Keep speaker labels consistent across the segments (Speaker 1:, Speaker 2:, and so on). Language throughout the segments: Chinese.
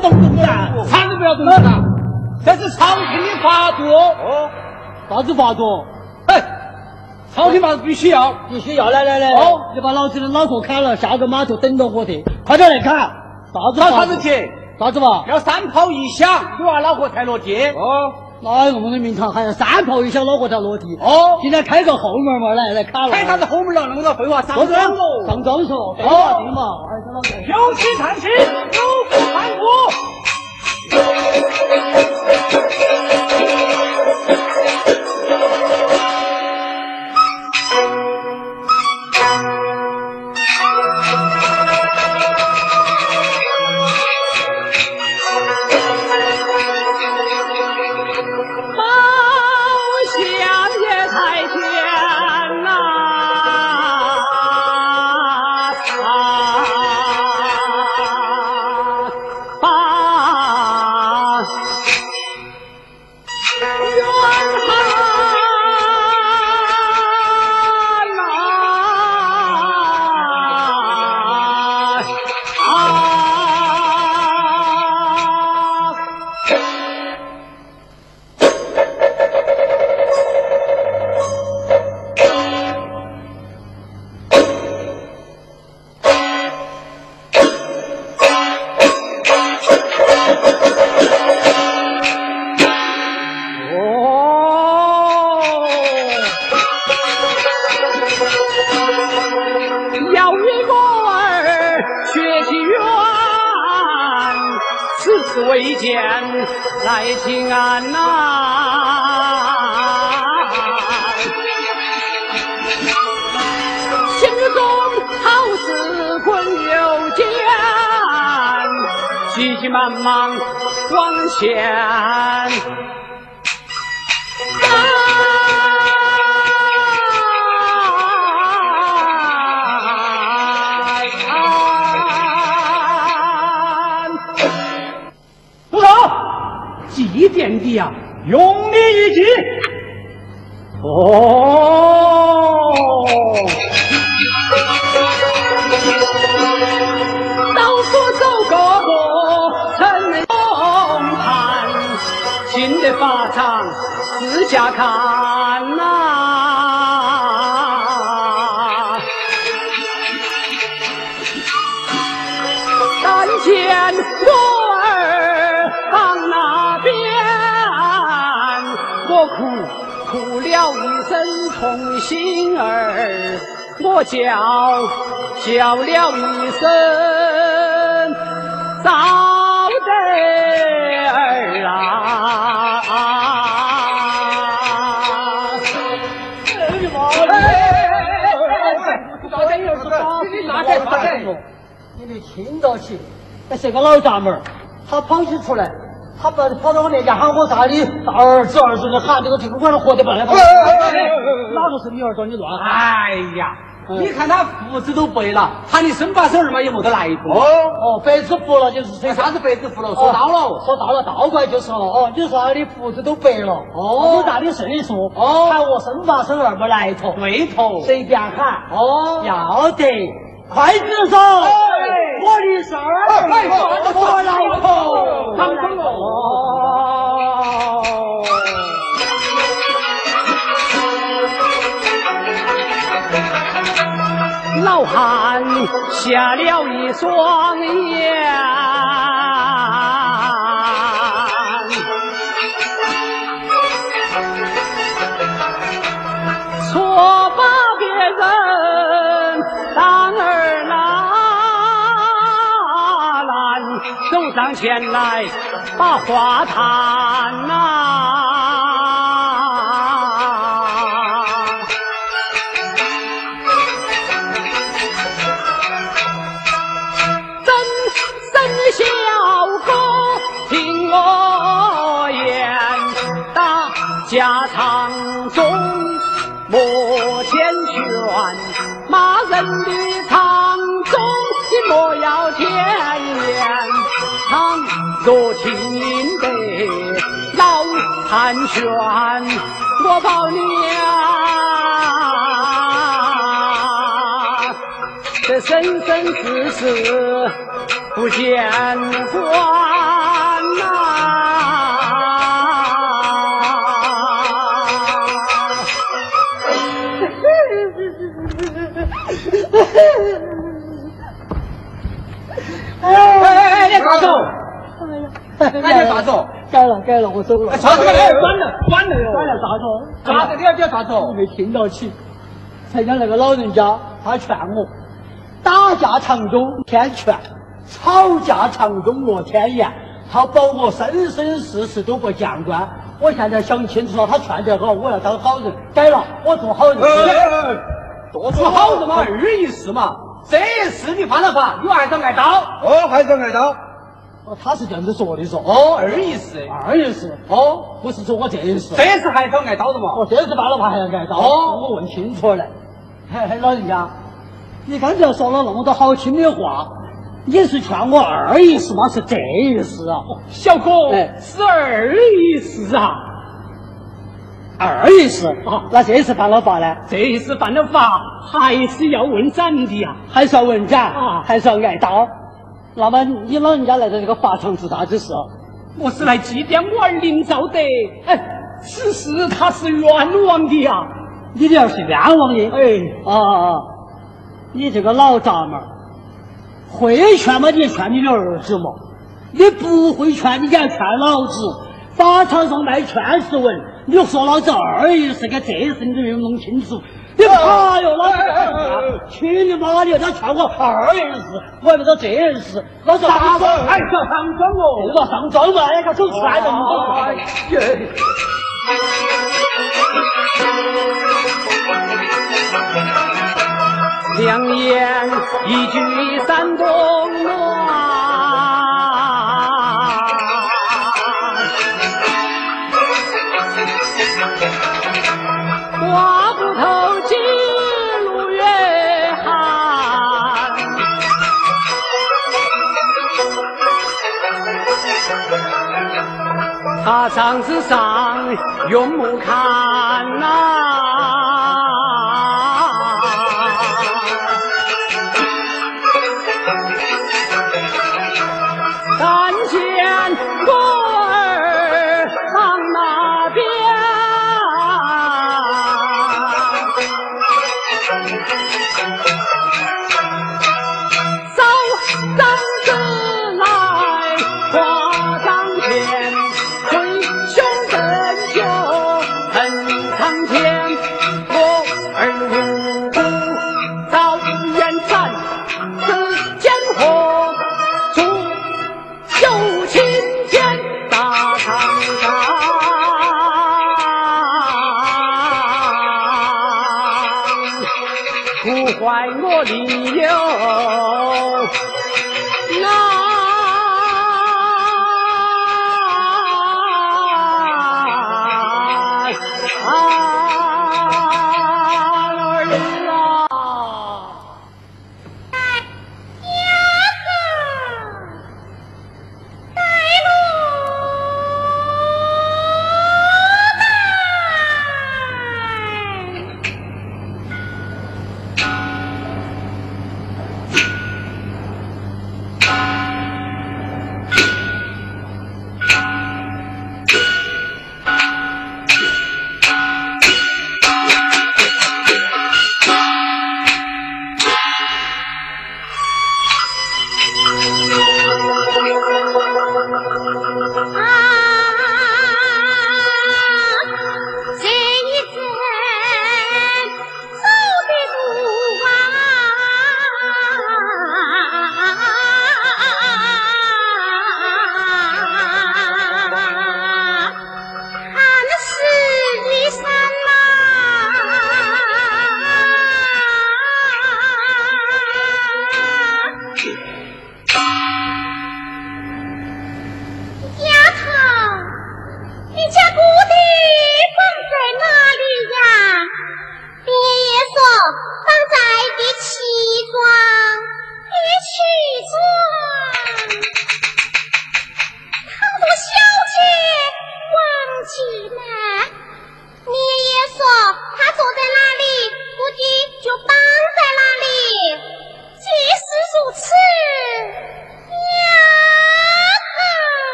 Speaker 1: 动动子，
Speaker 2: 啥子不要动动子？这是朝廷的法度。
Speaker 1: 哦，啥子法度？
Speaker 2: 哎，朝廷法度必须要，
Speaker 1: 必须要，来来来，
Speaker 2: 哦，
Speaker 1: 你把老子的脑壳砍了，下个码头等着我的，快点来砍，啥子？
Speaker 2: 啥子铁？
Speaker 1: 啥子嘛？
Speaker 2: 要三炮一响，你娃脑壳才落地。
Speaker 1: 哦，哪有我们名堂还有三炮一响脑壳才落地？
Speaker 2: 哦，
Speaker 1: 今天开个后门嘛，来来看了。
Speaker 2: 开啥子后门了？那么多废话，上
Speaker 1: 庄
Speaker 2: 喽，
Speaker 1: 上庄说。
Speaker 2: 哦，
Speaker 1: 对嘛，
Speaker 2: 有气叹气，有福盼福。
Speaker 3: 哭哭了一声痛心儿，我叫叫了一声“嫂子儿啊”，
Speaker 1: 你没听到起？那是个老杂门他跑起出来，他跑跑到我面前喊我啥的，儿子儿子的喊，这个这个管他活得不来哪个是你儿找？你乱喊！
Speaker 2: 哎呀！你看他胡子都白了，喊你生八生二嘛也没得来头。
Speaker 1: 哦哦，白子胡了就是
Speaker 2: 说啥子白子胡了？说到了，
Speaker 1: 说到了，倒过来就是了。哦，你说他的胡子都白了，
Speaker 2: 哦，
Speaker 1: 有大的岁数，
Speaker 2: 哦，
Speaker 1: 喊我生把手儿没来头，
Speaker 2: 对头，
Speaker 1: 随便喊。
Speaker 2: 哦，
Speaker 1: 要得，快点说，我的事
Speaker 2: 我
Speaker 1: 来头，
Speaker 2: 上升
Speaker 1: 哦。
Speaker 3: 老汉瞎了一双眼，上前来把话谈呐。真真小哥听我言大家长中莫牵悬骂人的长中你莫要甜若听得老汉宣，我保你啊，这生生世世不见还
Speaker 2: 哎哎哎，你 哎，你咋走？
Speaker 1: 改了改了，我走了。
Speaker 2: 啥子？哎，关了关了哟！
Speaker 1: 改了咋走？
Speaker 2: 咋子？你要你要咋走？
Speaker 1: 没听到起。才讲那个老人家，他劝我，打架场中天劝，吵架场中落天言。他保我生生世世都不见官。我现在想清楚了，他劝得好，我要当好人，改了，我做好人。
Speaker 2: 做出好人嘛，二一事嘛。这一事你犯了法，你还是挨刀。
Speaker 4: 哦，还是挨刀。
Speaker 1: 哦，他是这样子说的说。
Speaker 2: 哦，二一事，
Speaker 1: 二一事。哦，不是说我这一思。
Speaker 2: 这次还是挨刀的嘛？
Speaker 1: 哦，这次犯了法还要挨刀。哦，我问清楚了。嘿嘿，老人家，你刚才说了那么多好听的话，你是劝我二一事吗？是这意思啊？
Speaker 3: 小哥，是二一事啊。
Speaker 1: 二一事啊？那这次犯了法呢？
Speaker 3: 这一次犯了法，还是要问斩的呀？
Speaker 1: 还是要问斩啊？还是要挨刀？那么你老人家来到这个法场做啥子事？
Speaker 3: 我是来祭奠我儿林兆德。哎，此事他是冤枉的呀。
Speaker 1: 你的儿是冤枉的？
Speaker 3: 哎，
Speaker 1: 啊，你这个老杂毛，会劝吗？你劝你的儿子嘛？你不会劝，你敢劝老子？法场上卖劝世文，你说老子二一事跟这事你都没有弄清楚。你怕哟，老子！去你妈的！他劝我二人事，我还不知道这一事。老子
Speaker 3: 上庄，哎，上庄哦，
Speaker 1: 上庄嘛，哎，他走出来了。
Speaker 3: 两言一句三冬暖，他场之上用目看呐。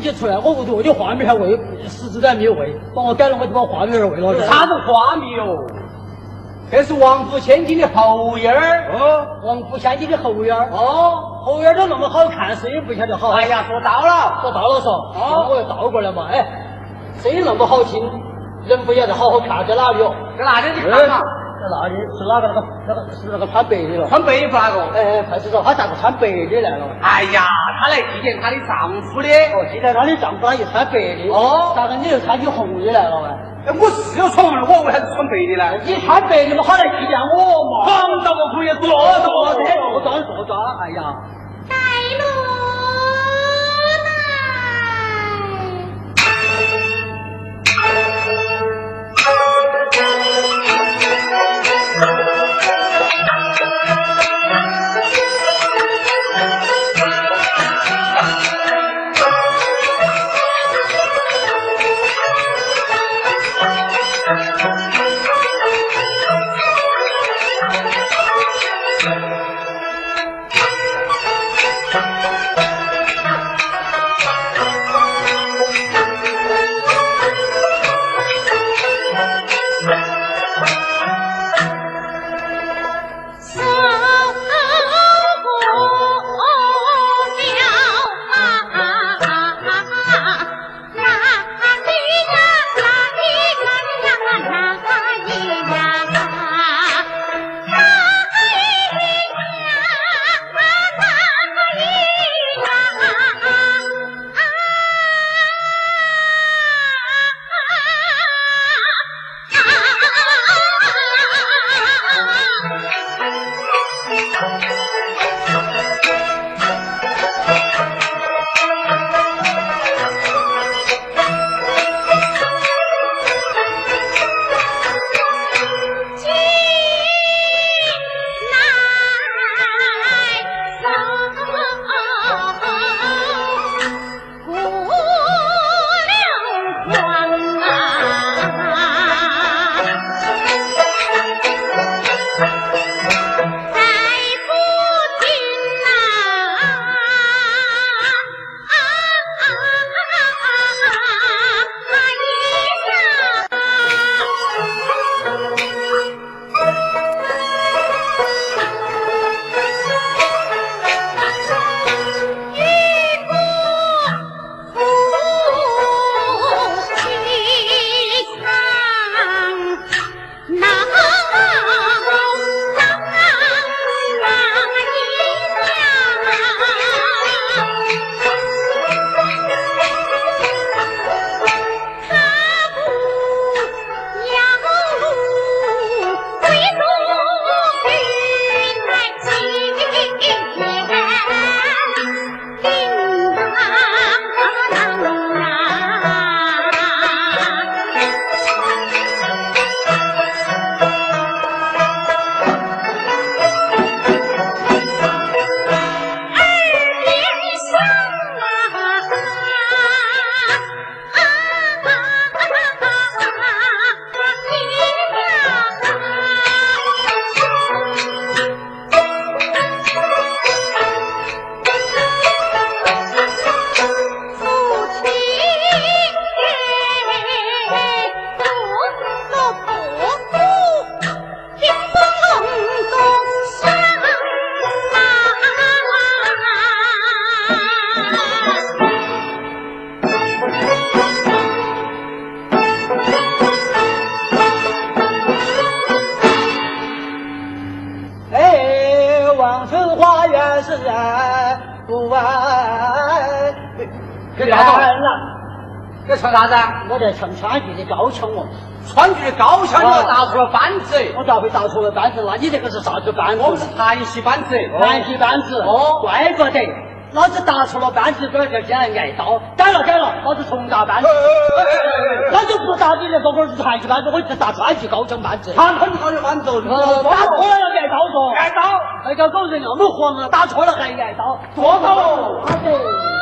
Speaker 1: 出来，我屋头我的花米还喂，十子还没有喂，把我改了，我就把花米儿喂了。
Speaker 2: 啥子花米哟？这是王府千金的后院儿。
Speaker 1: 哦，王府千金的后院儿。哦，后院儿都那么好看，声音不晓得好。
Speaker 2: 哎呀，说到了，
Speaker 1: 说到了嗦。哦，我又倒过来嘛。哎，声音那么好听，人不晓得好好看，在哪里哦？
Speaker 2: 在哪里？你看嘛。
Speaker 1: 在哪里是哪个那个那个是那个穿白的了？
Speaker 2: 穿白衣服那个？
Speaker 1: 哎，派出所他咋个穿白的来了？
Speaker 2: 哎呀，他来祭奠他的丈夫的。
Speaker 1: 哦，祭奠他的丈夫，他又穿白的。哦，咋个你又穿起红的来了喂？
Speaker 2: 哎，我是要穿红的，我为啥子穿白的呢？
Speaker 1: 你穿白的嘛，好来祭奠我嘛。
Speaker 2: 黄道我可以坐坐
Speaker 1: 坐坐庄坐庄，哎呀。
Speaker 4: 给唱
Speaker 1: 川剧的高腔哦，
Speaker 4: 川剧的高腔你要打错了班子，
Speaker 1: 我咋会打错了班子？那你这个是啥子班子？
Speaker 4: 我们是台戏班子。
Speaker 1: 台戏班子
Speaker 4: 哦
Speaker 1: 怪不得，老子打错了班子，这就现在挨刀。改了改了，老子重打班子。老子不打你这个我是传奇班子，我是打川剧高腔班子。
Speaker 4: 他很好的班子，
Speaker 1: 呃打错了要挨刀说，
Speaker 4: 挨刀，
Speaker 1: 那个狗人那么黄啊，打错了还挨刀，
Speaker 4: 多高？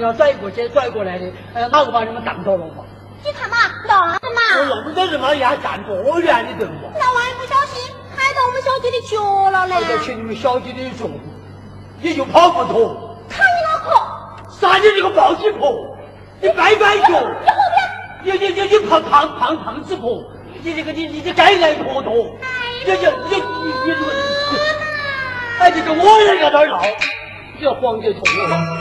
Speaker 5: 要
Speaker 1: 拽过去拽过来的，呃，哪个把你们挡到了嘛？
Speaker 5: 你看嘛，那
Speaker 1: 我
Speaker 5: 嘛，
Speaker 1: 弄得人嘛要站多远的对不？
Speaker 5: 那万一不小心踩到我们小姐的脚了呢？
Speaker 1: 我就请你们小姐的脚，你就跑不脱。
Speaker 5: 看你脑壳，
Speaker 1: 啥你这个暴鸡婆，你白白脚，你你你你胖胖胖胖子婆，你这个你你这该来婆陀，你这你你你这个，哎，你跟我人在那儿闹，你要黄姐痛了。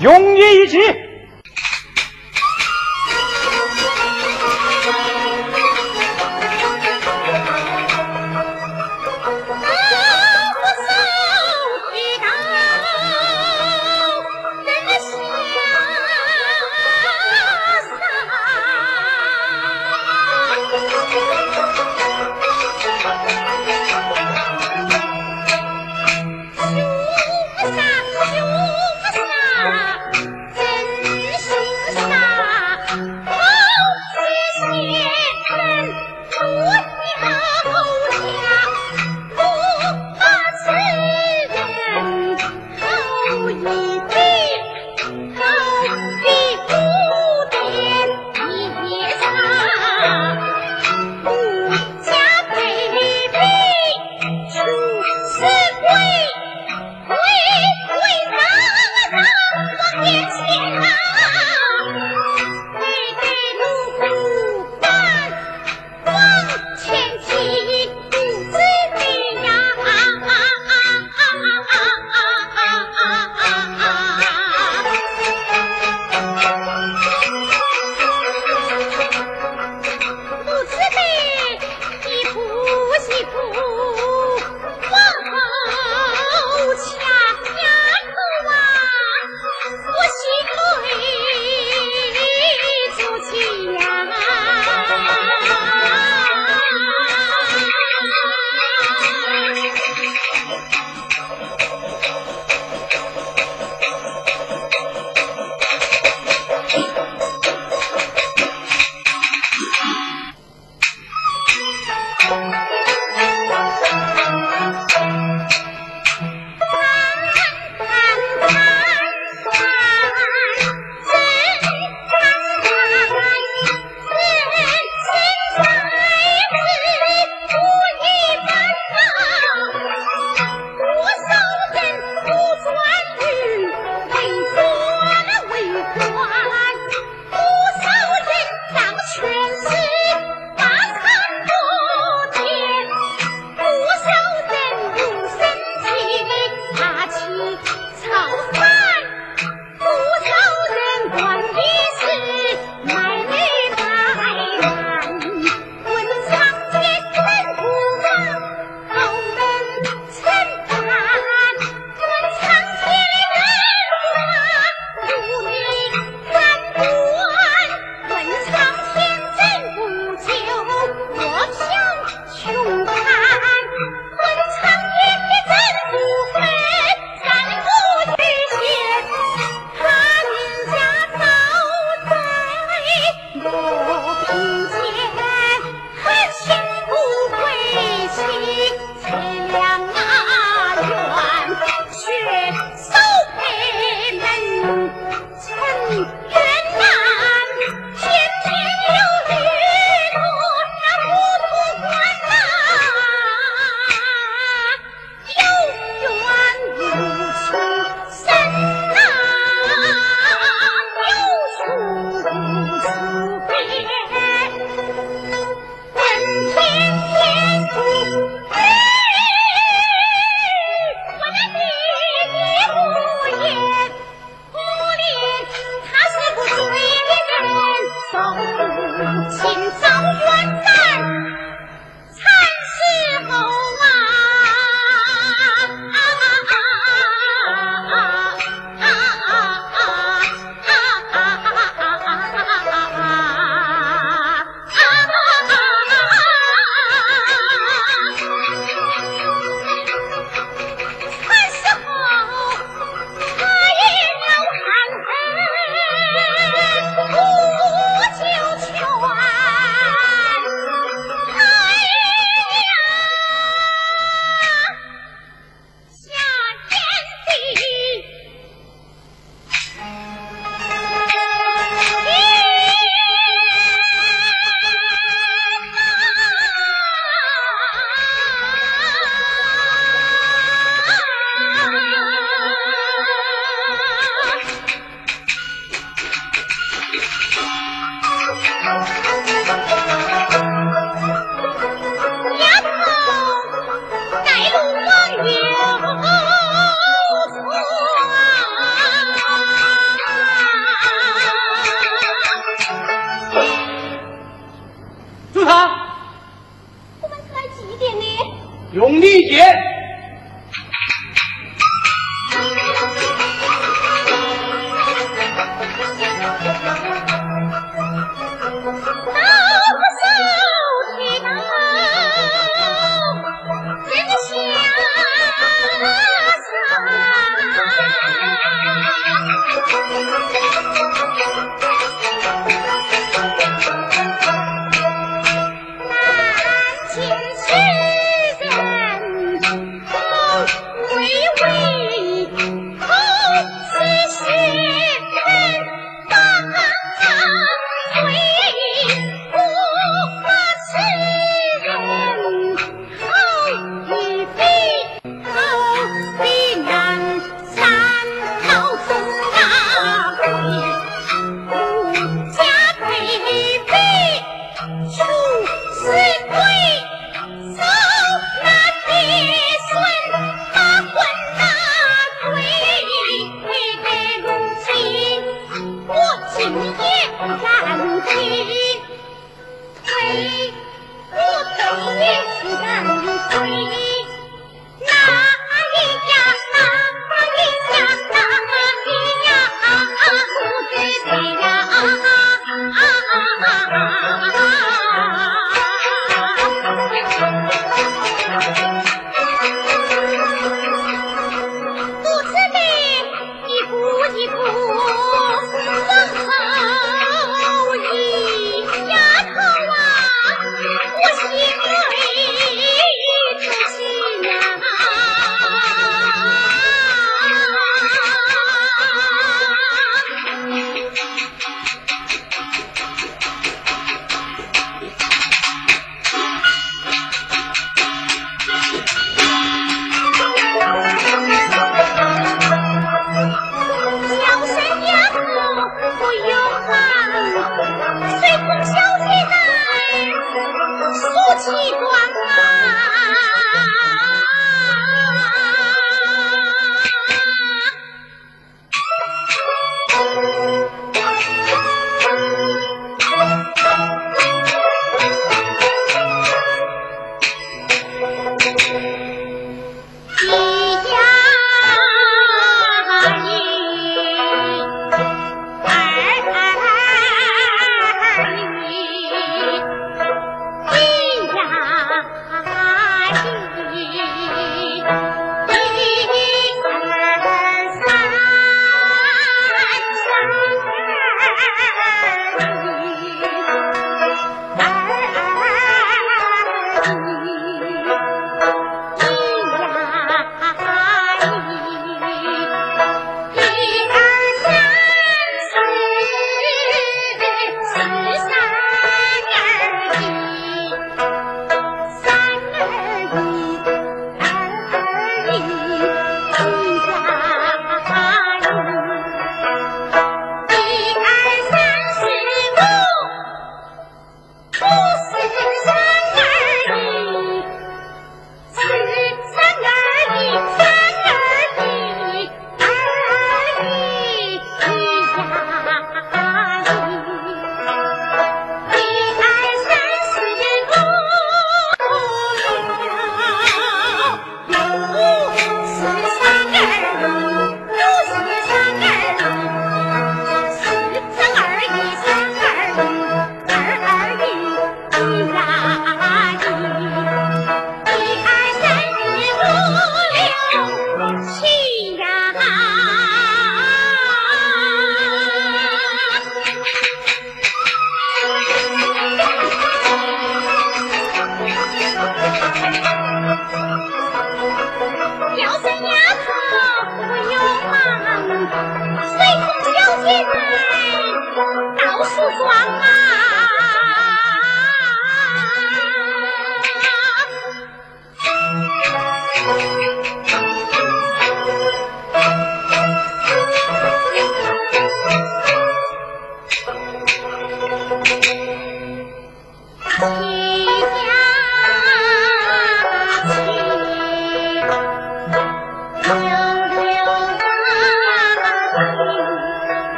Speaker 4: 永远一起。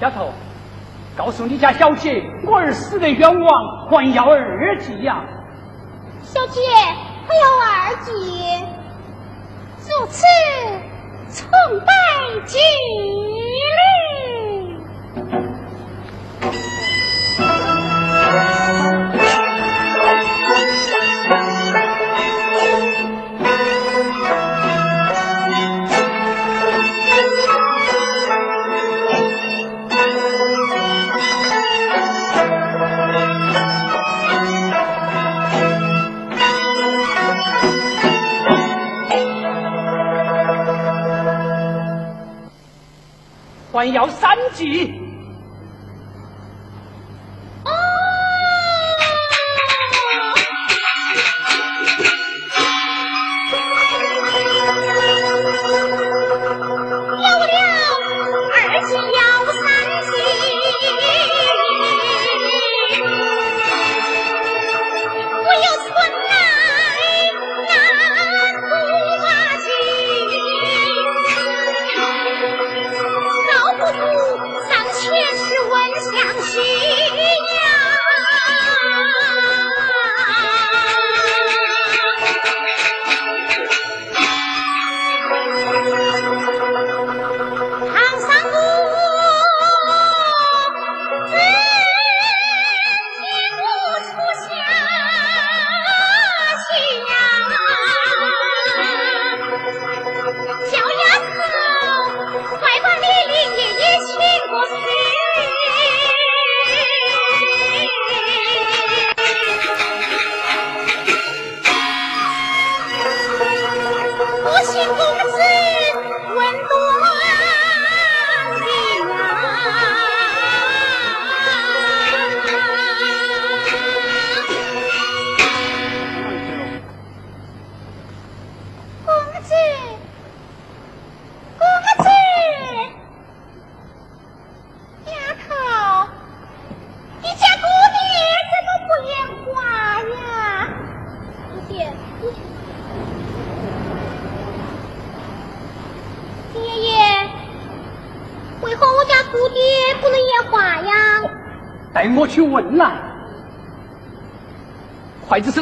Speaker 4: 丫头，告
Speaker 3: 诉你家小姐，我儿死得冤枉，还要二级呀。
Speaker 4: 小姐，还要二级，如此从拜敬。
Speaker 3: 还要三计。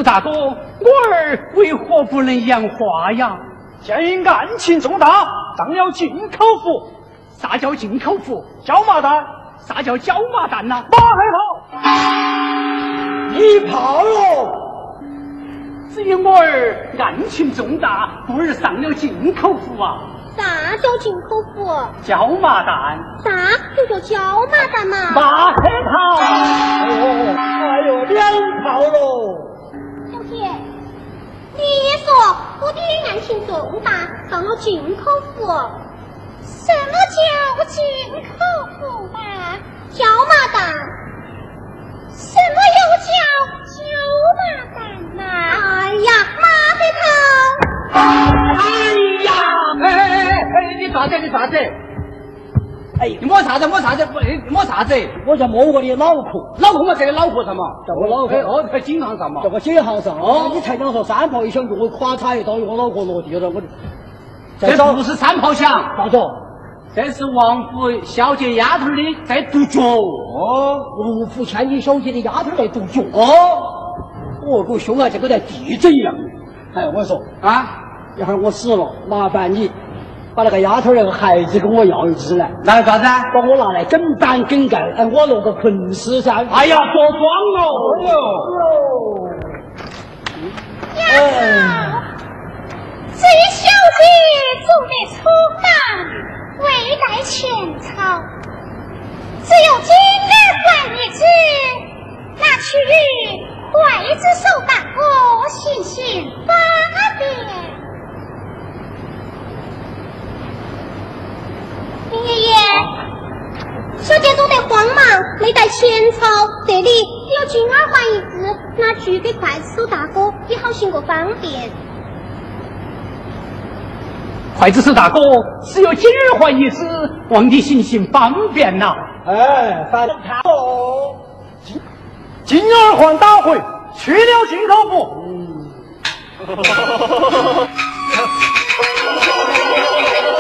Speaker 3: 大哥，我儿为何不能言话呀？
Speaker 2: 鉴于案情重大，当要进口服。
Speaker 3: 啥叫进口服？
Speaker 2: 椒麻蛋。
Speaker 3: 啥叫椒麻蛋呐？
Speaker 2: 马海炮，一炮哟！
Speaker 3: 只有我儿案情重大，故而上了进口服啊。
Speaker 4: 啥叫进口服？
Speaker 3: 椒麻蛋。
Speaker 4: 啥就叫椒麻蛋嘛？
Speaker 3: 马黑炮。
Speaker 2: 哦，哎呦，两炮喽！
Speaker 4: 小姐，你说我的案情重重大，上了进口服。
Speaker 3: 摸啥子？摸啥子？摸摸啥子？
Speaker 1: 我在摸我的脑壳，
Speaker 3: 脑壳嘛，在你脑壳上嘛，
Speaker 1: 在我脑壳。
Speaker 3: 哦，在颈项上嘛，
Speaker 1: 在我颈项上。哦，你才讲说三炮一响，我咵嚓一刀，我脑壳落地了，我。
Speaker 3: 这不是三炮响，
Speaker 1: 咋子？
Speaker 3: 这是王府小姐丫头的在读脚。
Speaker 1: 哦，王府千金小姐的丫头在读脚。
Speaker 3: 哦，
Speaker 1: 哦，我凶啊，这个在地震一样。哎，我说
Speaker 3: 啊，
Speaker 1: 一会儿我死了，麻烦你。把那个丫头那个孩子跟我要一只来，
Speaker 3: 拿啥子？
Speaker 1: 把我拿来整板梗盖，哎，我落个捆尸噻。
Speaker 3: 哎呀，着装
Speaker 4: 哦！哎呦，呀，这小姐做得出大，未带前朝，只有今日换一只，拿去换一只手大哥行行方便。爷爷，小姐走得慌忙，没带钱钞，这里有金耳环一只，拿去给刽子手大哥，也好行个方便。
Speaker 3: 筷子手大哥，只有金耳环一只，望你行行方便呐。
Speaker 2: 哎，反正看哦，金金耳环打回，去了进口服。嗯。
Speaker 3: 哎，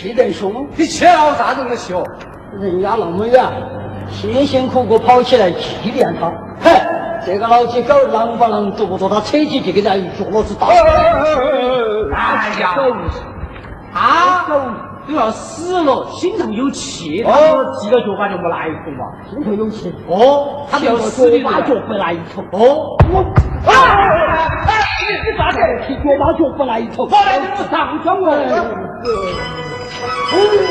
Speaker 1: 我气得凶。
Speaker 3: 你气了啥子？我气哦！
Speaker 1: 人家那么远，辛辛苦苦跑起来祭奠他。哼，这个老几狗狼不啷，捉不捉他，扯起就给他一脚老子打。
Speaker 3: 哎呀！啊！都要死了，心头有气。他说几个脚板就没来头嘛。
Speaker 1: 心头有气。
Speaker 3: 哦，他要死的
Speaker 1: 把脚不来一头。
Speaker 3: 哦，我。
Speaker 1: 你咋个？踢脚把脚不来一头？
Speaker 3: 我来上庄了。
Speaker 4: Ooh!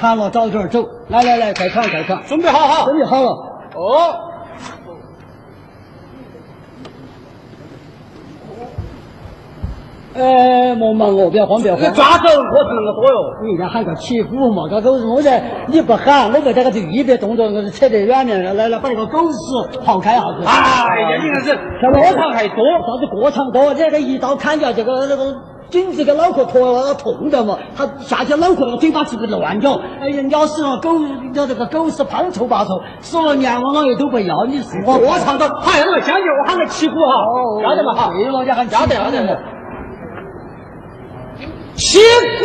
Speaker 4: 家
Speaker 1: 这个时候看了，早点走。来来来，快看快看，
Speaker 2: 准备好哈。
Speaker 1: 准备好了。
Speaker 2: 哦，
Speaker 1: 哎，莫忙哦，不要慌，不要慌。
Speaker 2: 你抓走我只能多哟。
Speaker 1: 你家喊个起虎嘛，这狗是我在，你不喊，我在这个就一点动作，扯得远点了。来来，把这个狗屎刨开一下子。
Speaker 2: 哎呀，你看这过场还多，
Speaker 1: 啥子过场多？这个一刀砍掉，这个那个颈子给脑壳脱了，痛的嘛。他下去脑壳那个嘴巴是不是乱咬？哎呀，咬死了狗，咬这个狗屎胖臭八臭，死了阎王老爷都不要。你是我
Speaker 2: 我唱的，哎，我将就我喊个起鼓哈，晓得嘛哈？
Speaker 1: 对了，你喊
Speaker 2: 晓得晓得。
Speaker 1: 起鼓！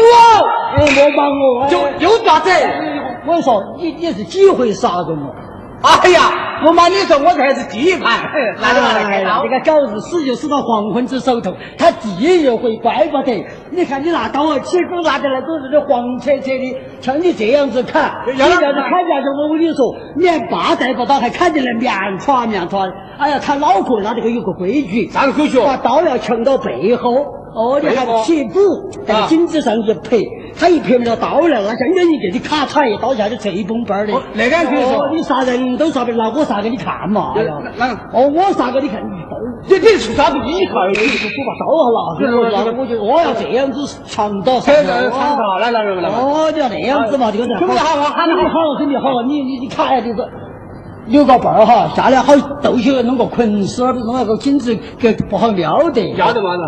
Speaker 1: 哎，莫忙我，
Speaker 2: 又又咋子？
Speaker 1: 我跟你说，你你是几回杀人了？
Speaker 2: 哎呀，不瞒你说，我这还是第一盘，来来来
Speaker 1: 哎呀，这个狗日死就死到黄昏之手头，他第一回怪不得。你看你拿刀啊，起钩拿的来都是这黄切切的，像你这样子砍，你这样子砍下去，我跟你说，连把带不到，还砍得来面歘面歘。哎呀，他脑壳那这个有个规矩，
Speaker 2: 啥个规矩？
Speaker 1: 把刀要抢到背后。哦，你看起步在颈子上一拍，他一拍那刀来，那像眼一给你咔嚓一刀下去，脆崩崩的。
Speaker 2: 那个可以说，
Speaker 1: 你杀人都杀不了，我杀给你看嘛。哎呀，
Speaker 2: 那
Speaker 1: 哦，我杀给你看，你刀，
Speaker 2: 你你出啥子依靠？
Speaker 1: 你我把刀拿出来，那我就我要这样子长刀
Speaker 2: 上。强刀，来来来来。
Speaker 1: 哦，你要那样子嘛，这个人。
Speaker 2: 准备好，我喊你
Speaker 1: 好，准备好，你你你看下这个。有个伴儿哈，下来好逗起弄个捆丝儿，弄那个颈子给不好撩得。
Speaker 2: 撩得嘛呢？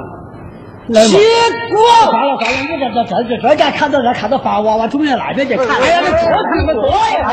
Speaker 1: 来结果了算了，你这这这这这家看到这看到发娃娃中到哪边去？
Speaker 2: 哎呀，这可可不多呀！